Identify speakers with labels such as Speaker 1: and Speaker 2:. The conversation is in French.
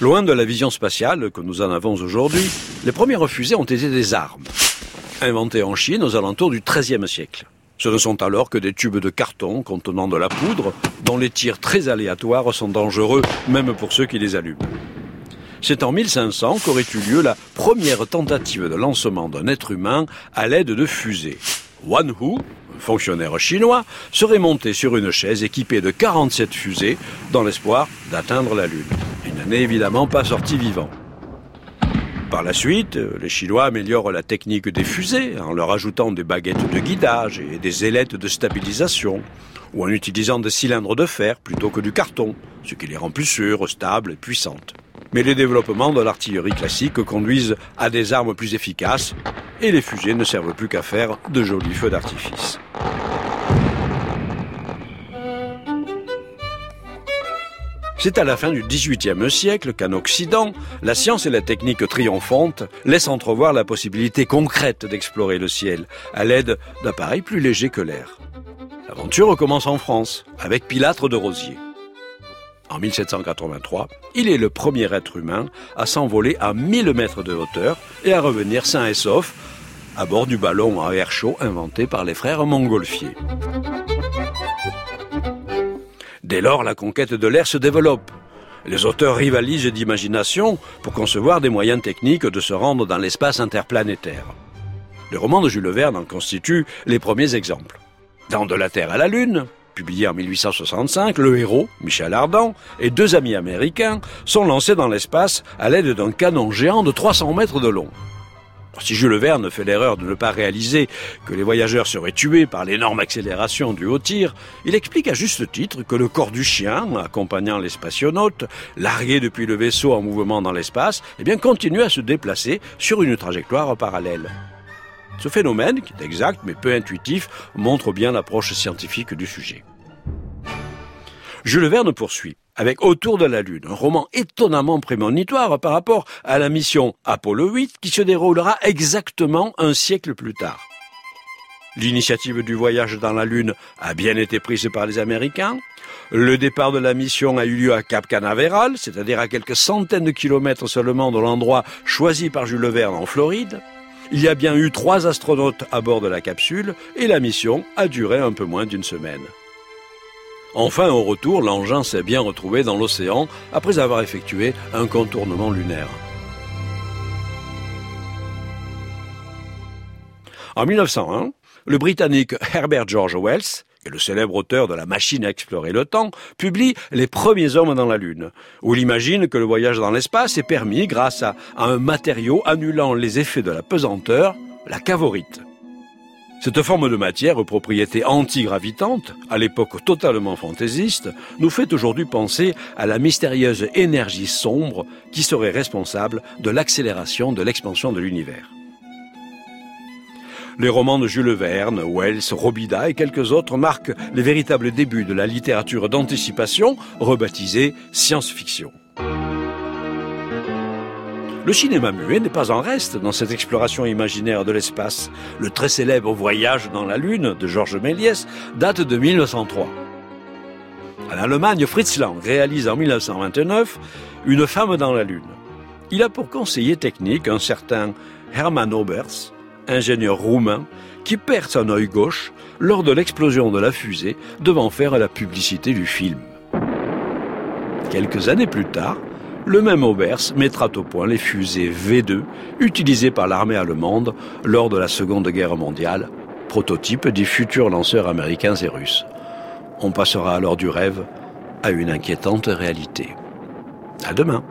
Speaker 1: Loin de la vision spatiale que nous en avons aujourd'hui, les premières fusées ont été des armes, inventées en Chine aux alentours du XIIIe siècle. Ce ne sont alors que des tubes de carton contenant de la poudre, dont les tirs très aléatoires sont dangereux, même pour ceux qui les allument. C'est en 1500 qu'aurait eu lieu la première tentative de lancement d'un être humain à l'aide de fusées. Wan Hu, fonctionnaire chinois, serait monté sur une chaise équipée de 47 fusées dans l'espoir d'atteindre la Lune n'est évidemment pas sorti vivant. Par la suite, les Chinois améliorent la technique des fusées en leur ajoutant des baguettes de guidage et des ailettes de stabilisation, ou en utilisant des cylindres de fer plutôt que du carton, ce qui les rend plus sûres, stables et puissantes. Mais les développements de l'artillerie classique conduisent à des armes plus efficaces, et les fusées ne servent plus qu'à faire de jolis feux d'artifice. C'est à la fin du XVIIIe siècle qu'en Occident, la science et la technique triomphantes laissent entrevoir la possibilité concrète d'explorer le ciel à l'aide d'appareils plus légers que l'air. L'aventure commence en France avec Pilâtre de Rosier. En 1783, il est le premier être humain à s'envoler à 1000 mètres de hauteur et à revenir sain et sauf à bord du ballon à air chaud inventé par les frères Montgolfier. Dès lors, la conquête de l'air se développe. Les auteurs rivalisent d'imagination pour concevoir des moyens techniques de se rendre dans l'espace interplanétaire. Les romans de Jules Verne en constituent les premiers exemples. Dans De la Terre à la Lune, publié en 1865, le héros, Michel Ardan, et deux amis américains sont lancés dans l'espace à l'aide d'un canon géant de 300 mètres de long. Si Jules Verne fait l'erreur de ne pas réaliser que les voyageurs seraient tués par l'énorme accélération du haut tir, il explique à juste titre que le corps du chien, accompagnant les spationautes, largué depuis le vaisseau en mouvement dans l'espace, eh bien, continue à se déplacer sur une trajectoire parallèle. Ce phénomène, qui est exact mais peu intuitif, montre bien l'approche scientifique du sujet. Jules Verne poursuit avec Autour de la Lune, un roman étonnamment prémonitoire par rapport à la mission Apollo 8 qui se déroulera exactement un siècle plus tard. L'initiative du voyage dans la Lune a bien été prise par les Américains. Le départ de la mission a eu lieu à Cap Canaveral, c'est-à-dire à quelques centaines de kilomètres seulement de l'endroit choisi par Jules Verne en Floride. Il y a bien eu trois astronautes à bord de la capsule et la mission a duré un peu moins d'une semaine. Enfin, au retour, l'engin s'est bien retrouvé dans l'océan après avoir effectué un contournement lunaire. En 1901, le Britannique Herbert George Wells, le célèbre auteur de La machine à explorer le temps, publie Les premiers hommes dans la Lune, où il imagine que le voyage dans l'espace est permis grâce à un matériau annulant les effets de la pesanteur, la cavorite. Cette forme de matière aux propriétés antigravitantes, à l'époque totalement fantaisiste, nous fait aujourd'hui penser à la mystérieuse énergie sombre qui serait responsable de l'accélération de l'expansion de l'univers. Les romans de Jules Verne, Wells, Robida et quelques autres marquent les véritables débuts de la littérature d'anticipation, rebaptisée science-fiction. Le cinéma muet n'est pas en reste dans cette exploration imaginaire de l'espace. Le très célèbre Voyage dans la Lune de Georges Méliès date de 1903. En Allemagne, Fritz Lang réalise en 1929 Une femme dans la Lune. Il a pour conseiller technique un certain Hermann Obers, ingénieur roumain, qui perd son œil gauche lors de l'explosion de la fusée devant faire la publicité du film. Quelques années plus tard, le même Aubers mettra au point les fusées V2 utilisées par l'armée allemande lors de la Seconde Guerre mondiale, prototype des futurs lanceurs américains et russes. On passera alors du rêve à une inquiétante réalité. À demain.